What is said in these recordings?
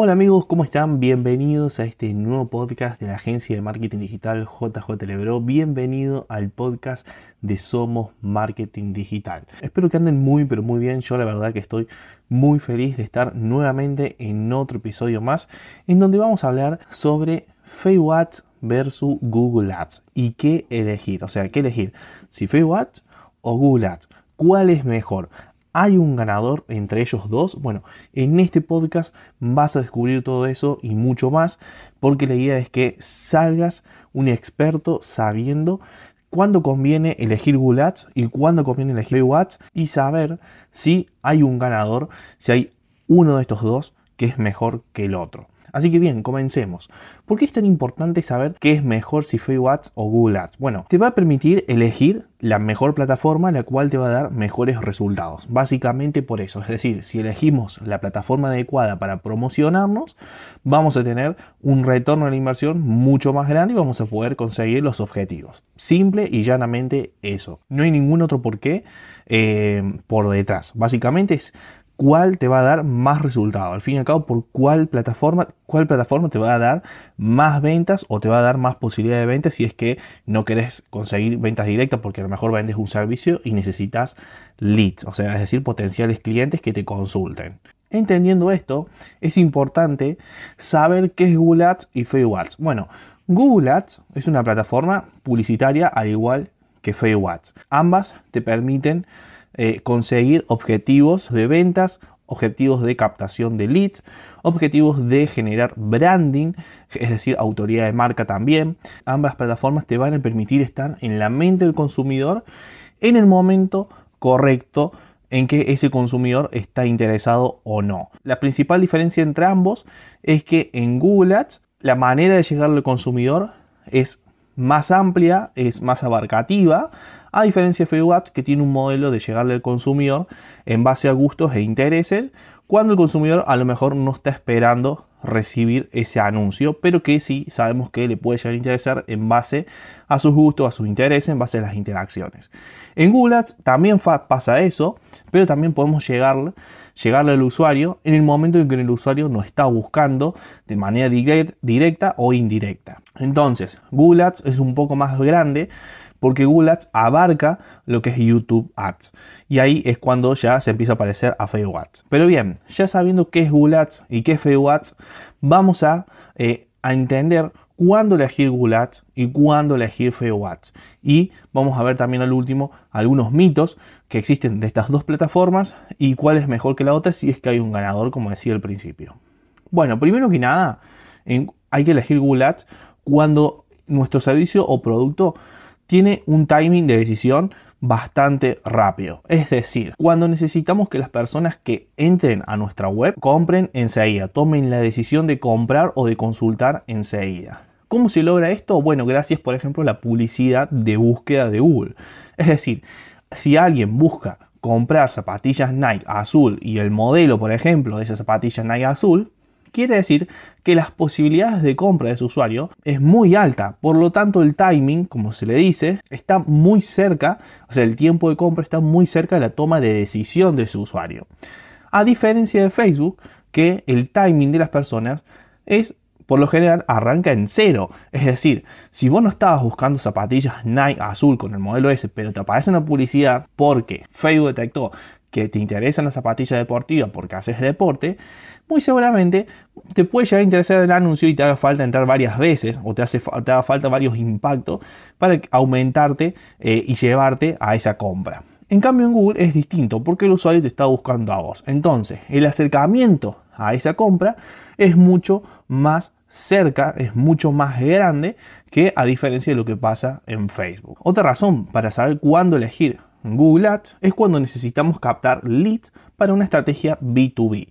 Hola amigos, ¿cómo están? Bienvenidos a este nuevo podcast de la agencia de marketing digital JJ Lebro. Bienvenido al podcast de Somos Marketing Digital. Espero que anden muy pero muy bien. Yo la verdad que estoy muy feliz de estar nuevamente en otro episodio más en donde vamos a hablar sobre Facebook versus Google Ads y qué elegir. O sea, qué elegir. Si Facebook Ads o Google Ads. ¿Cuál es mejor? ¿Hay un ganador entre ellos dos? Bueno, en este podcast vas a descubrir todo eso y mucho más, porque la idea es que salgas un experto sabiendo cuándo conviene elegir Google Ads y cuándo conviene elegir Ads y saber si hay un ganador, si hay uno de estos dos que es mejor que el otro. Así que bien, comencemos. ¿Por qué es tan importante saber qué es mejor si Facebook Ads o Google Ads? Bueno, te va a permitir elegir la mejor plataforma la cual te va a dar mejores resultados. Básicamente por eso. Es decir, si elegimos la plataforma adecuada para promocionarnos, vamos a tener un retorno de la inversión mucho más grande y vamos a poder conseguir los objetivos. Simple y llanamente eso. No hay ningún otro por qué eh, por detrás. Básicamente es cuál te va a dar más resultado. Al fin y al cabo, por cuál plataforma, cuál plataforma te va a dar más ventas o te va a dar más posibilidad de ventas si es que no querés conseguir ventas directas porque a lo mejor vendes un servicio y necesitas leads, o sea, es decir, potenciales clientes que te consulten. Entendiendo esto, es importante saber qué es Google Ads y Facebook Ads. Bueno, Google Ads es una plataforma publicitaria al igual que Facebook Ads. Ambas te permiten eh, conseguir objetivos de ventas, objetivos de captación de leads, objetivos de generar branding, es decir, autoridad de marca también. Ambas plataformas te van a permitir estar en la mente del consumidor en el momento correcto en que ese consumidor está interesado o no. La principal diferencia entre ambos es que en Google Ads la manera de llegar al consumidor es más amplia, es más abarcativa, a diferencia de Ads que tiene un modelo de llegarle al consumidor en base a gustos e intereses, cuando el consumidor a lo mejor no está esperando recibir ese anuncio, pero que sí sabemos que le puede llegar a interesar en base a sus gustos, a sus intereses, en base a las interacciones. En Google Ads también pasa eso, pero también podemos llegar, llegarle al usuario en el momento en que el usuario no está buscando de manera directa o indirecta. Entonces, Google Ads es un poco más grande porque Google Ads abarca lo que es YouTube Ads. Y ahí es cuando ya se empieza a aparecer a Facebook. Pero bien, ya sabiendo qué es Google Ads y qué es Facebook vamos a, eh, a entender cuándo elegir Google Ads y cuándo elegir Facebook. Y vamos a ver también al último algunos mitos que existen de estas dos plataformas y cuál es mejor que la otra si es que hay un ganador, como decía al principio. Bueno, primero que nada, hay que elegir Google Ads cuando nuestro servicio o producto tiene un timing de decisión bastante rápido. Es decir, cuando necesitamos que las personas que entren a nuestra web compren enseguida, tomen la decisión de comprar o de consultar enseguida. ¿Cómo se logra esto? Bueno, gracias por ejemplo a la publicidad de búsqueda de Google. Es decir, si alguien busca comprar zapatillas Nike azul y el modelo, por ejemplo, de esas zapatillas Nike azul, Quiere decir que las posibilidades de compra de su usuario es muy alta, por lo tanto el timing, como se le dice, está muy cerca, o sea, el tiempo de compra está muy cerca de la toma de decisión de su usuario. A diferencia de Facebook, que el timing de las personas es por lo general arranca en cero. Es decir, si vos no estabas buscando zapatillas Nike azul con el modelo S, pero te aparece una publicidad porque Facebook detectó que te interesan las zapatillas deportivas porque haces deporte, muy seguramente te puede llegar a interesar el anuncio y te haga falta entrar varias veces o te, hace, te haga falta varios impactos para aumentarte eh, y llevarte a esa compra. En cambio en Google es distinto porque el usuario te está buscando a vos. Entonces el acercamiento a esa compra es mucho más cerca, es mucho más grande que a diferencia de lo que pasa en Facebook. Otra razón para saber cuándo elegir Google Ads es cuando necesitamos captar leads para una estrategia B2B.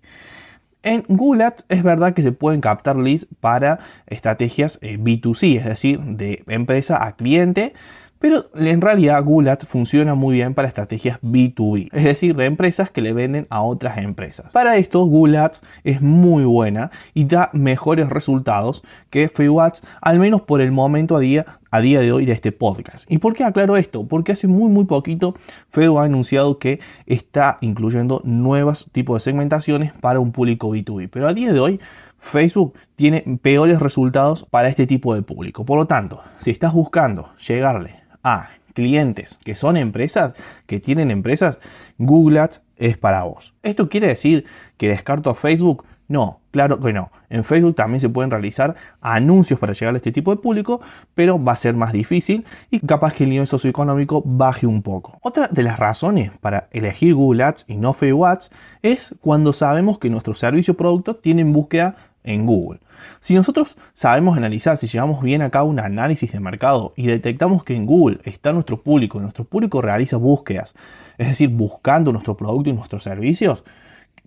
En Google es verdad que se pueden captar leads para estrategias eh, B2C, es decir, de empresa a cliente, pero en realidad Ads funciona muy bien para estrategias B2B, es decir, de empresas que le venden a otras empresas. Para esto Ads es muy buena y da mejores resultados que Ads, al menos por el momento a día a día de hoy de este podcast. ¿Y por qué aclaro esto? Porque hace muy muy poquito Facebook ha anunciado que está incluyendo nuevos tipos de segmentaciones para un público B2B. Pero a día de hoy Facebook tiene peores resultados para este tipo de público. Por lo tanto, si estás buscando llegarle a clientes que son empresas, que tienen empresas, Google Ads es para vos. ¿Esto quiere decir que descarto Facebook? No, claro que no. En Facebook también se pueden realizar anuncios para llegar a este tipo de público, pero va a ser más difícil y capaz que el nivel socioeconómico baje un poco. Otra de las razones para elegir Google Ads y no Facebook Ads es cuando sabemos que nuestro servicio o producto tiene búsqueda en Google. Si nosotros sabemos analizar, si llevamos bien a cabo un análisis de mercado y detectamos que en Google está nuestro público, nuestro público realiza búsquedas, es decir, buscando nuestro producto y nuestros servicios,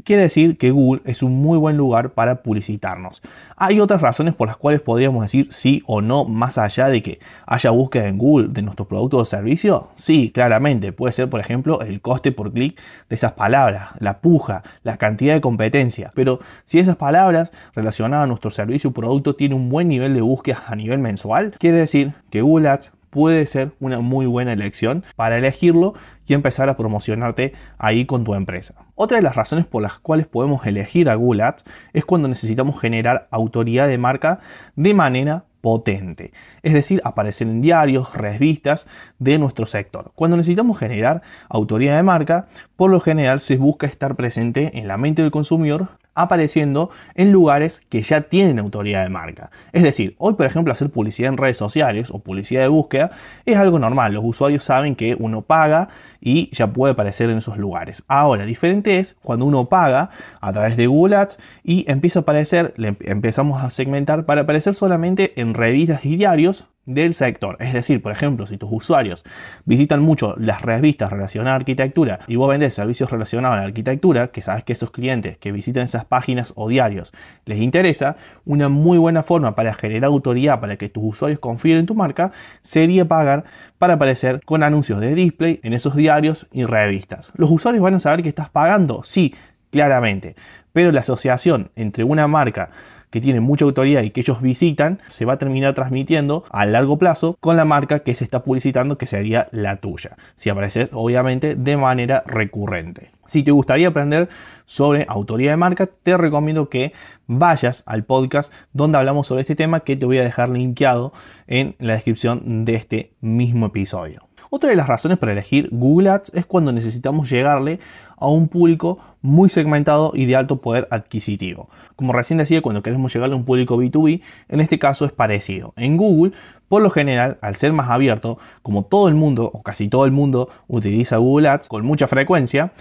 quiere decir que Google es un muy buen lugar para publicitarnos. Hay otras razones por las cuales podríamos decir sí o no, más allá de que haya búsqueda en Google de nuestro producto o servicio. Sí, claramente, puede ser por ejemplo el coste por clic de esas palabras, la puja, la cantidad de competencia. Pero si esas palabras relacionadas a nuestro servicio o producto tienen un buen nivel de búsqueda a nivel mensual, quiere decir que Google Ads puede ser una muy buena elección para elegirlo y empezar a promocionarte ahí con tu empresa. Otra de las razones por las cuales podemos elegir a Google Ads es cuando necesitamos generar autoridad de marca de manera potente, es decir, aparecer en diarios, revistas de nuestro sector. Cuando necesitamos generar autoridad de marca, por lo general se busca estar presente en la mente del consumidor apareciendo en lugares que ya tienen autoridad de marca. Es decir, hoy por ejemplo hacer publicidad en redes sociales o publicidad de búsqueda es algo normal. Los usuarios saben que uno paga y ya puede aparecer en esos lugares. Ahora, diferente es cuando uno paga a través de Google Ads y empieza a aparecer, le empezamos a segmentar para aparecer solamente en revistas y diarios del sector. Es decir, por ejemplo, si tus usuarios visitan mucho las revistas relacionadas a arquitectura y vos vendés servicios relacionados a la arquitectura, que sabes que esos clientes que visitan esas páginas o diarios les interesa, una muy buena forma para generar autoridad para que tus usuarios confíen en tu marca sería pagar para aparecer con anuncios de display en esos diarios y revistas. Los usuarios van a saber que estás pagando, sí, claramente, pero la asociación entre una marca que tiene mucha autoridad y que ellos visitan, se va a terminar transmitiendo a largo plazo con la marca que se está publicitando, que sería la tuya. Si apareces, obviamente, de manera recurrente. Si te gustaría aprender sobre autoridad de marca, te recomiendo que vayas al podcast donde hablamos sobre este tema que te voy a dejar linkeado en la descripción de este mismo episodio. Otra de las razones para elegir Google Ads es cuando necesitamos llegarle a un público muy segmentado y de alto poder adquisitivo. Como recién decía, cuando queremos llegarle a un público B2B, en este caso es parecido. En Google, por lo general, al ser más abierto, como todo el mundo o casi todo el mundo utiliza Google Ads con mucha frecuencia,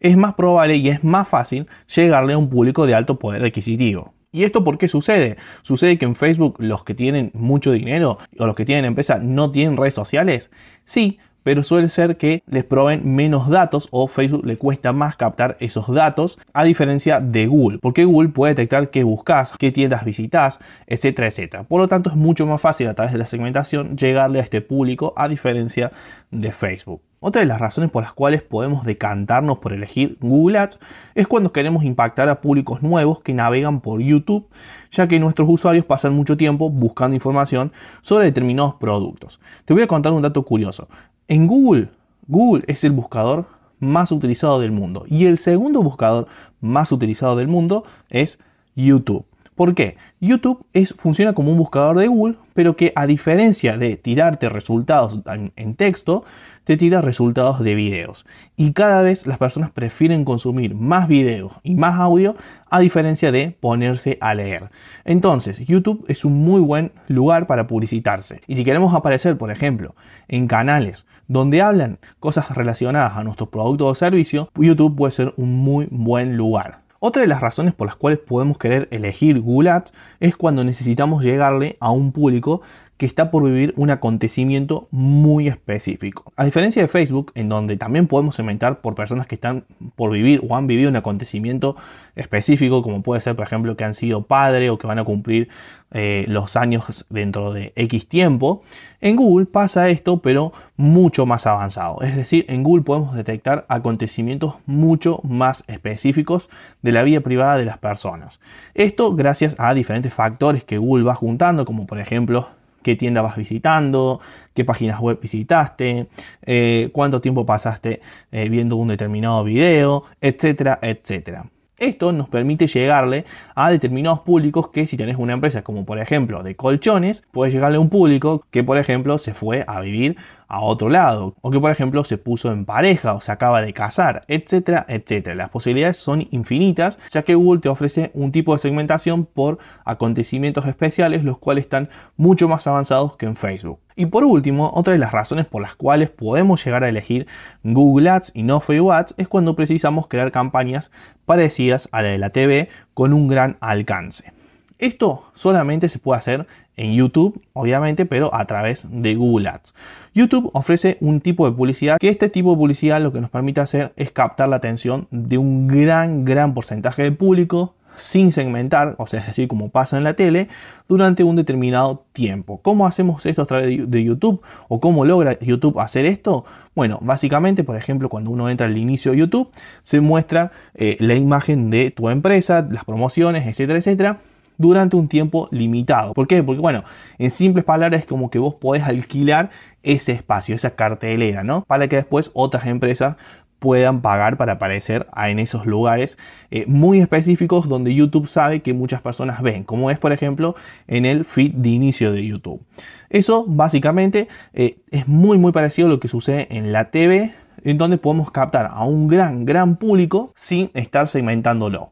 es más probable y es más fácil llegarle a un público de alto poder adquisitivo. ¿Y esto por qué sucede? Sucede que en Facebook los que tienen mucho dinero o los que tienen empresa no tienen redes sociales. Sí, pero suele ser que les proveen menos datos o Facebook le cuesta más captar esos datos a diferencia de Google, porque Google puede detectar qué buscas, qué tiendas visitas, etcétera, etcétera. Por lo tanto, es mucho más fácil a través de la segmentación llegarle a este público a diferencia de Facebook. Otra de las razones por las cuales podemos decantarnos por elegir Google Ads es cuando queremos impactar a públicos nuevos que navegan por YouTube, ya que nuestros usuarios pasan mucho tiempo buscando información sobre determinados productos. Te voy a contar un dato curioso. En Google, Google es el buscador más utilizado del mundo y el segundo buscador más utilizado del mundo es YouTube. ¿Por qué? YouTube es, funciona como un buscador de Google, pero que a diferencia de tirarte resultados en, texto, te tira resultados de videos. Y cada vez las personas prefieren consumir más videos y más audio a diferencia de ponerse a leer. Entonces, YouTube es un muy buen lugar para publicitarse. Y si queremos aparecer, por ejemplo, en canales donde hablan cosas relacionadas a nuestro producto o servicio, YouTube puede ser un muy buen lugar. Otra de las razones por las cuales podemos querer elegir Google Ads es cuando necesitamos llegarle a un público que está por vivir un acontecimiento muy específico. A diferencia de Facebook, en donde también podemos segmentar por personas que están por vivir o han vivido un acontecimiento específico, como puede ser, por ejemplo, que han sido padre o que van a cumplir eh, los años dentro de X tiempo, en Google pasa esto, pero mucho más avanzado. Es decir, en Google podemos detectar acontecimientos mucho más específicos de la vida privada de las personas. Esto gracias a diferentes factores que Google va juntando, como por ejemplo qué tienda vas visitando, qué páginas web visitaste, eh, cuánto tiempo pasaste eh, viendo un determinado video, etcétera, etcétera. Esto nos permite llegarle a determinados públicos que si tenés una empresa como por ejemplo de colchones, puedes llegarle a un público que por ejemplo se fue a vivir a otro lado, o que por ejemplo se puso en pareja o se acaba de casar, etcétera, etcétera. Las posibilidades son infinitas, ya que Google te ofrece un tipo de segmentación por acontecimientos especiales, los cuales están mucho más avanzados que en Facebook. Y por último, otra de las razones por las cuales podemos llegar a elegir Google Ads y no Facebook Ads es cuando precisamos crear campañas parecidas a la de la TV con un gran alcance. Esto solamente se puede hacer en YouTube, obviamente, pero a través de Google Ads. YouTube ofrece un tipo de publicidad que este tipo de publicidad lo que nos permite hacer es captar la atención de un gran, gran porcentaje de público sin segmentar, o sea, es decir, como pasa en la tele, durante un determinado tiempo. ¿Cómo hacemos esto a través de YouTube? ¿O cómo logra YouTube hacer esto? Bueno, básicamente, por ejemplo, cuando uno entra al inicio de YouTube, se muestra eh, la imagen de tu empresa, las promociones, etcétera, etcétera durante un tiempo limitado. ¿Por qué? Porque bueno, en simples palabras es como que vos podés alquilar ese espacio, esa cartelera, ¿no? Para que después otras empresas puedan pagar para aparecer en esos lugares eh, muy específicos donde YouTube sabe que muchas personas ven, como es por ejemplo en el feed de inicio de YouTube. Eso básicamente eh, es muy muy parecido a lo que sucede en la TV, en donde podemos captar a un gran gran público sin estar segmentándolo.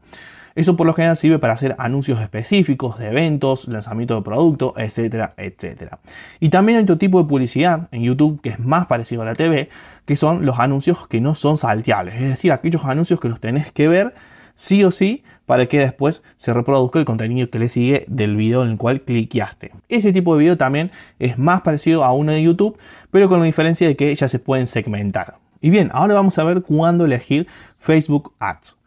Eso por lo general sirve para hacer anuncios específicos de eventos, lanzamiento de productos, etcétera, etcétera. Y también hay otro tipo de publicidad en YouTube que es más parecido a la TV, que son los anuncios que no son salteables, es decir, aquellos anuncios que los tenés que ver sí o sí para que después se reproduzca el contenido que le sigue del video en el cual cliqueaste. Ese tipo de video también es más parecido a uno de YouTube, pero con la diferencia de que ya se pueden segmentar. Y bien, ahora vamos a ver cuándo elegir Facebook Ads.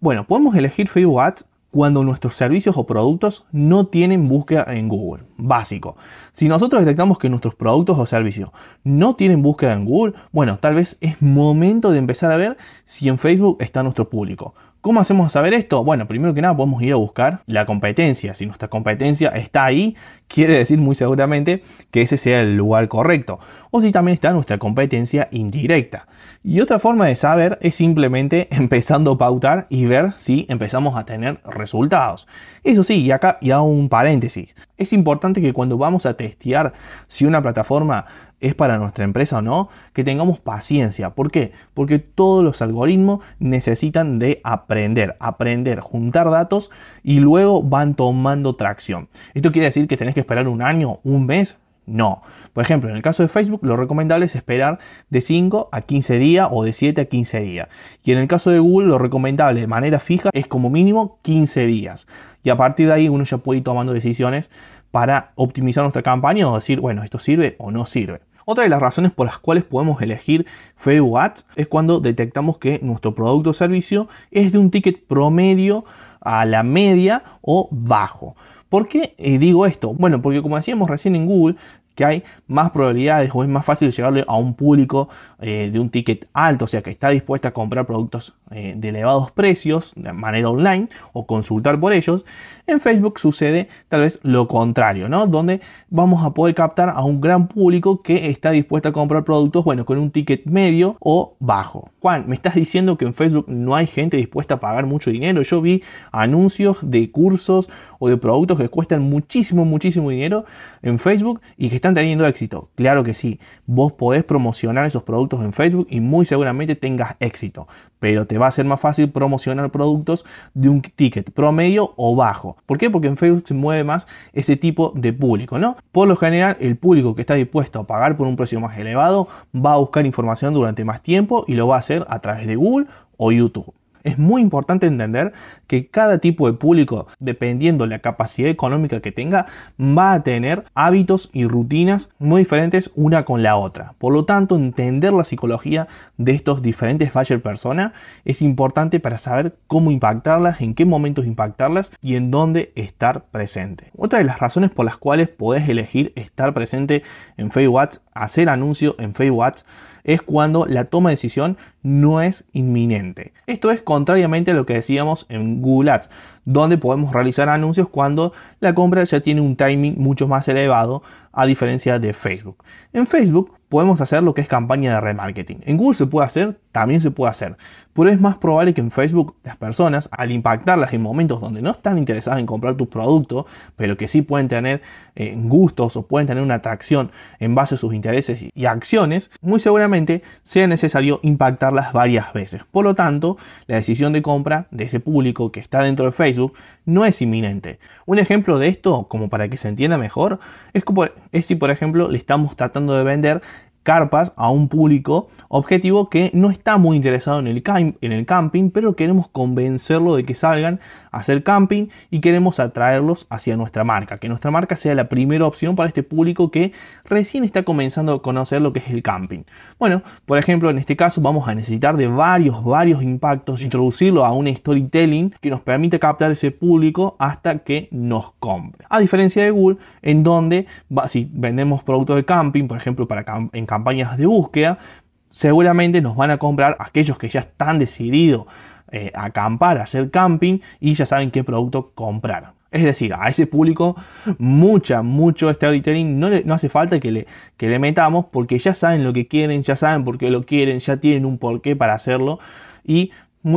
Bueno, podemos elegir Facebook Ads cuando nuestros servicios o productos no tienen búsqueda en Google. Básico. Si nosotros detectamos que nuestros productos o servicios no tienen búsqueda en Google, bueno, tal vez es momento de empezar a ver si en Facebook está nuestro público. ¿Cómo hacemos saber esto? Bueno, primero que nada podemos ir a buscar la competencia. Si nuestra competencia está ahí, quiere decir muy seguramente que ese sea el lugar correcto. O si también está nuestra competencia indirecta. Y otra forma de saber es simplemente empezando a pautar y ver si empezamos a tener resultados. Eso sí, y acá ya un paréntesis. Es importante que cuando vamos a testear si una plataforma es para nuestra empresa o no, que tengamos paciencia. ¿Por qué? Porque todos los algoritmos necesitan de aprender, aprender, juntar datos y luego van tomando tracción. ¿Esto quiere decir que tenés que esperar un año, un mes? No. Por ejemplo, en el caso de Facebook, lo recomendable es esperar de 5 a 15 días o de 7 a 15 días. Y en el caso de Google, lo recomendable de manera fija es como mínimo 15 días. Y a partir de ahí uno ya puede ir tomando decisiones para optimizar nuestra campaña o decir, bueno, esto sirve o no sirve. Otra de las razones por las cuales podemos elegir Facebook Ads es cuando detectamos que nuestro producto o servicio es de un ticket promedio a la media o bajo. ¿Por qué eh, digo esto? Bueno, porque como decíamos recién en Google, que hay más probabilidades o es más fácil llegarle a un público eh, de un ticket alto, o sea, que está dispuesta a comprar productos eh, de elevados precios de manera online o consultar por ellos. En Facebook sucede tal vez lo contrario, ¿no? Donde vamos a poder captar a un gran público que está dispuesto a comprar productos, bueno, con un ticket medio o bajo. Juan, ¿me estás diciendo que en Facebook no hay gente dispuesta a pagar mucho dinero? Yo vi anuncios de cursos o de productos que cuestan muchísimo, muchísimo dinero en Facebook y que están teniendo éxito. Claro que sí, vos podés promocionar esos productos en Facebook y muy seguramente tengas éxito, pero te va a ser más fácil promocionar productos de un ticket promedio o bajo. ¿Por qué? Porque en Facebook se mueve más ese tipo de público, ¿no? Por lo general, el público que está dispuesto a pagar por un precio más elevado va a buscar información durante más tiempo y lo va a hacer a través de Google o YouTube es muy importante entender que cada tipo de público, dependiendo de la capacidad económica que tenga, va a tener hábitos y rutinas muy diferentes una con la otra. Por lo tanto, entender la psicología de estos diferentes buyer persona es importante para saber cómo impactarlas, en qué momentos impactarlas y en dónde estar presente. Otra de las razones por las cuales podés elegir estar presente en Facebook hacer anuncio en Facebook es cuando la toma de decisión no es inminente. Esto es contrariamente a lo que decíamos en Google Ads, donde podemos realizar anuncios cuando la compra ya tiene un timing mucho más elevado a diferencia de Facebook. En Facebook podemos hacer lo que es campaña de remarketing. En Google se puede hacer, también se puede hacer. Pero es más probable que en Facebook las personas, al impactarlas en momentos donde no están interesadas en comprar tu producto, pero que sí pueden tener eh, gustos o pueden tener una atracción en base a sus intereses y acciones, muy seguramente sea necesario impactarlas varias veces. Por lo tanto, la decisión de compra de ese público que está dentro de Facebook no es inminente. Un ejemplo de esto, como para que se entienda mejor, es, como, es si por ejemplo le estamos tratando de vender carpas a un público objetivo que no está muy interesado en el, en el camping, pero queremos convencerlo de que salgan a hacer camping y queremos atraerlos hacia nuestra marca, que nuestra marca sea la primera opción para este público que recién está comenzando a conocer lo que es el camping. Bueno, por ejemplo, en este caso vamos a necesitar de varios, varios impactos, introducirlo a un storytelling que nos permite captar ese público hasta que nos compre. A diferencia de Google, en donde si vendemos productos de camping, por ejemplo, para en campañas de búsqueda, seguramente nos van a comprar aquellos que ya están decididos eh, a acampar, a hacer camping y ya saben qué producto comprar. Es decir, a ese público mucha, mucho storytelling no, no hace falta que le, que le metamos porque ya saben lo que quieren, ya saben por qué lo quieren, ya tienen un porqué para hacerlo y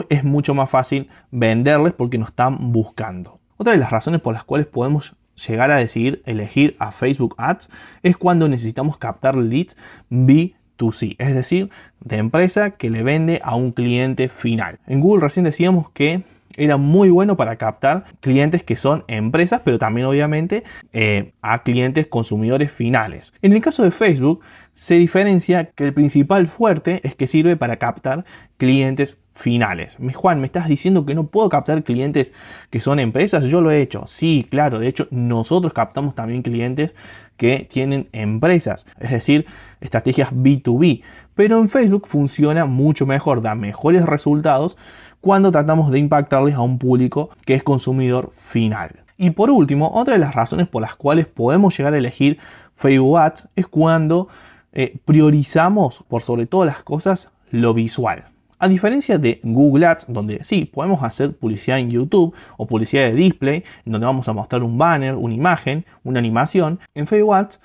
es mucho más fácil venderles porque nos están buscando. Otra de las razones por las cuales podemos llegar a decidir elegir a Facebook Ads es cuando necesitamos captar leads B2C, es decir, de empresa que le vende a un cliente final. En Google recién decíamos que era muy bueno para captar clientes que son empresas, pero también obviamente eh, a clientes consumidores finales. En el caso de Facebook, se diferencia que el principal fuerte es que sirve para captar clientes finales. Juan, ¿me estás diciendo que no puedo captar clientes que son empresas? Yo lo he hecho. Sí, claro. De hecho, nosotros captamos también clientes que tienen empresas, es decir, estrategias B2B. Pero en Facebook funciona mucho mejor, da mejores resultados cuando tratamos de impactarles a un público que es consumidor final. Y por último, otra de las razones por las cuales podemos llegar a elegir Facebook Ads es cuando eh, priorizamos por sobre todas las cosas lo visual. A diferencia de Google Ads, donde sí, podemos hacer publicidad en YouTube o publicidad de display, en donde vamos a mostrar un banner, una imagen, una animación, en Facebook Ads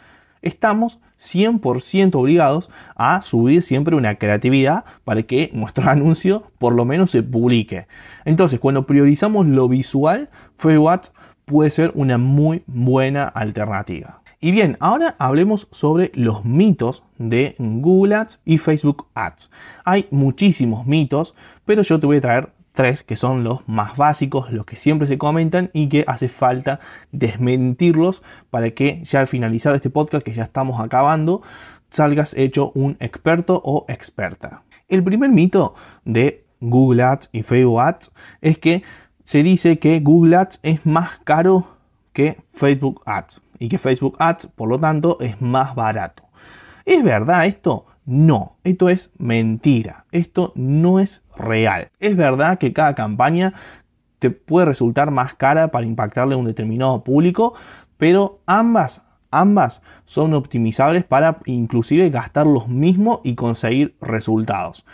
estamos 100% obligados a subir siempre una creatividad para que nuestro anuncio por lo menos se publique. Entonces, cuando priorizamos lo visual, Facebook puede ser una muy buena alternativa. Y bien, ahora hablemos sobre los mitos de Google Ads y Facebook Ads. Hay muchísimos mitos, pero yo te voy a traer tres que son los más básicos, los que siempre se comentan y que hace falta desmentirlos para que ya al finalizar este podcast que ya estamos acabando, salgas hecho un experto o experta. El primer mito de Google Ads y Facebook Ads es que se dice que Google Ads es más caro que Facebook Ads y que Facebook Ads, por lo tanto, es más barato. ¿Es verdad esto? No, esto es mentira, esto no es real. Es verdad que cada campaña te puede resultar más cara para impactarle a un determinado público, pero ambas, ambas son optimizables para inclusive gastar los mismos y conseguir resultados.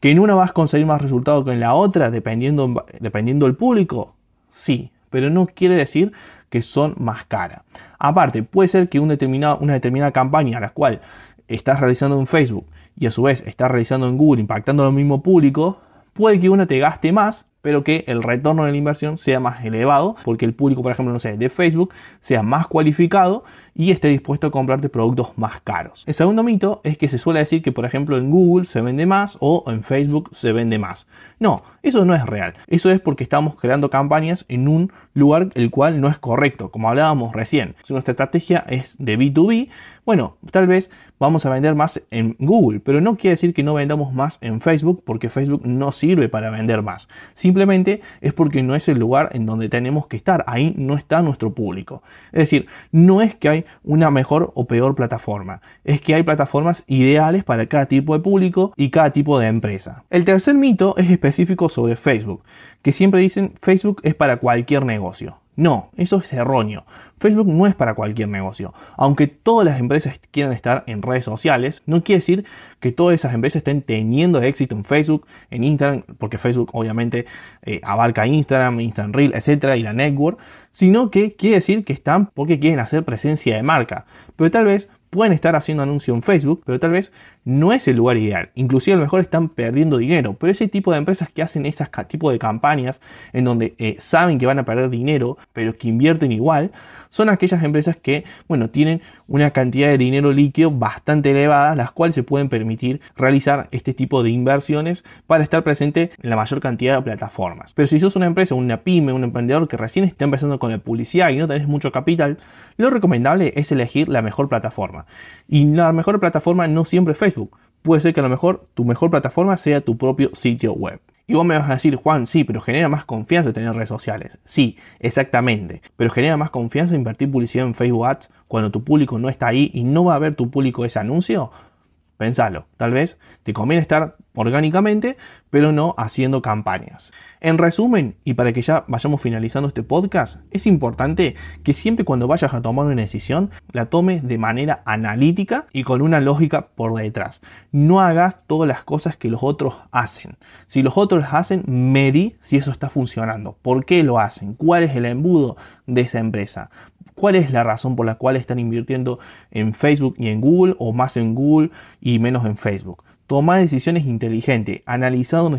Que en una vas a conseguir más resultados que en la otra, dependiendo, dependiendo del público, sí, pero no quiere decir que son más caras. Aparte, puede ser que una determinada campaña a la cual estás realizando en Facebook y a su vez estás realizando en Google impactando al mismo público, puede que una te gaste más pero que el retorno de la inversión sea más elevado, porque el público, por ejemplo, no sé, de Facebook sea más cualificado y esté dispuesto a comprarte productos más caros. El segundo mito es que se suele decir que, por ejemplo, en Google se vende más o en Facebook se vende más. No, eso no es real. Eso es porque estamos creando campañas en un lugar el cual no es correcto, como hablábamos recién. Si nuestra estrategia es de B2B, bueno, tal vez vamos a vender más en Google, pero no quiere decir que no vendamos más en Facebook porque Facebook no sirve para vender más. Simplemente es porque no es el lugar en donde tenemos que estar. Ahí no está nuestro público. Es decir, no es que hay una mejor o peor plataforma. Es que hay plataformas ideales para cada tipo de público y cada tipo de empresa. El tercer mito es específico sobre Facebook, que siempre dicen Facebook es para cualquier negocio. No, eso es erróneo. Facebook no es para cualquier negocio. Aunque todas las empresas quieran estar en redes sociales, no quiere decir que todas esas empresas estén teniendo éxito en Facebook, en Instagram, porque Facebook obviamente eh, abarca Instagram, Instagram Reel, etcétera, y la network, sino que quiere decir que están porque quieren hacer presencia de marca. Pero tal vez pueden estar haciendo anuncio en Facebook, pero tal vez no es el lugar ideal. Inclusive a lo mejor están perdiendo dinero. Pero ese tipo de empresas que hacen este tipo de campañas en donde eh, saben que van a perder dinero, pero que invierten igual, son aquellas empresas que, bueno, tienen una cantidad de dinero líquido bastante elevada, las cuales se pueden permitir realizar este tipo de inversiones para estar presente en la mayor cantidad de plataformas. Pero si sos una empresa, una pyme, un emprendedor que recién está empezando con la publicidad y no tenés mucho capital, lo recomendable es elegir la mejor plataforma. Y la mejor plataforma no siempre es Facebook. Puede ser que a lo mejor tu mejor plataforma sea tu propio sitio web. Y vos me vas a decir, Juan, sí, pero genera más confianza tener redes sociales. Sí, exactamente. Pero genera más confianza invertir publicidad en Facebook Ads cuando tu público no está ahí y no va a ver tu público ese anuncio. Pensalo, tal vez te conviene estar orgánicamente, pero no haciendo campañas. En resumen, y para que ya vayamos finalizando este podcast, es importante que siempre cuando vayas a tomar una decisión, la tomes de manera analítica y con una lógica por detrás. No hagas todas las cosas que los otros hacen. Si los otros hacen, medí si eso está funcionando. ¿Por qué lo hacen? ¿Cuál es el embudo de esa empresa? ¿Cuál es la razón por la cual están invirtiendo en Facebook y en Google o más en Google y menos en Facebook? Toma decisiones inteligentes, analiza dónde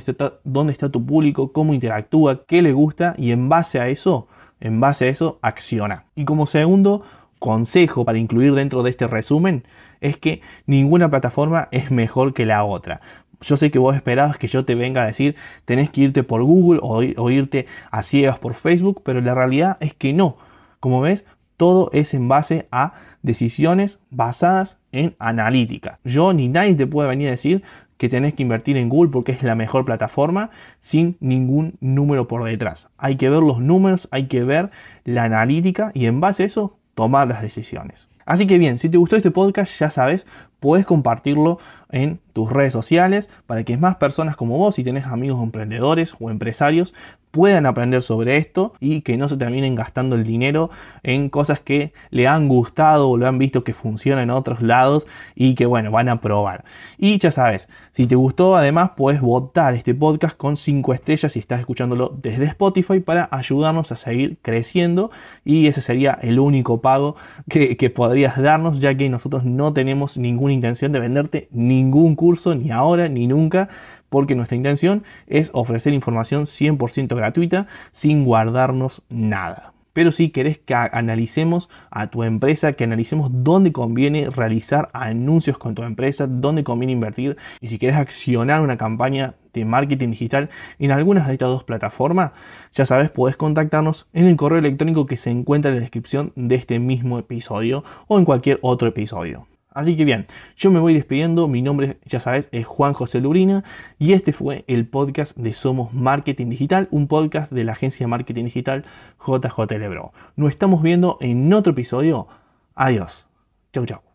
está, tu público, cómo interactúa, qué le gusta y en base a eso, en base a eso, acciona. Y como segundo consejo para incluir dentro de este resumen es que ninguna plataforma es mejor que la otra. Yo sé que vos esperabas que yo te venga a decir tenés que irte por Google o irte a ciegas por Facebook, pero la realidad es que no. Como ves, todo es en base a decisiones basadas en analítica. Yo ni nadie te puede venir a decir que tenés que invertir en Google porque es la mejor plataforma sin ningún número por detrás. Hay que ver los números, hay que ver la analítica y en base a eso tomar las decisiones. Así que bien, si te gustó este podcast, ya sabes, puedes compartirlo en tus redes sociales para que más personas como vos, si tenés amigos emprendedores o empresarios, puedan aprender sobre esto y que no se terminen gastando el dinero en cosas que le han gustado o lo han visto que funcionan en otros lados y que bueno, van a probar. Y ya sabes, si te gustó además puedes votar este podcast con 5 estrellas si estás escuchándolo desde Spotify para ayudarnos a seguir creciendo y ese sería el único pago que, que podrías darnos ya que nosotros no tenemos intención de venderte ningún curso ni ahora ni nunca porque nuestra intención es ofrecer información 100% gratuita sin guardarnos nada. Pero si querés que analicemos a tu empresa, que analicemos dónde conviene realizar anuncios con tu empresa, dónde conviene invertir y si querés accionar una campaña de marketing digital en algunas de estas dos plataformas, ya sabes, podés contactarnos en el correo electrónico que se encuentra en la descripción de este mismo episodio o en cualquier otro episodio. Así que bien, yo me voy despidiendo. Mi nombre, ya sabes, es Juan José Lubrina y este fue el podcast de Somos Marketing Digital, un podcast de la agencia de marketing digital JJ Lebro. Nos estamos viendo en otro episodio. Adiós. Chau, chau.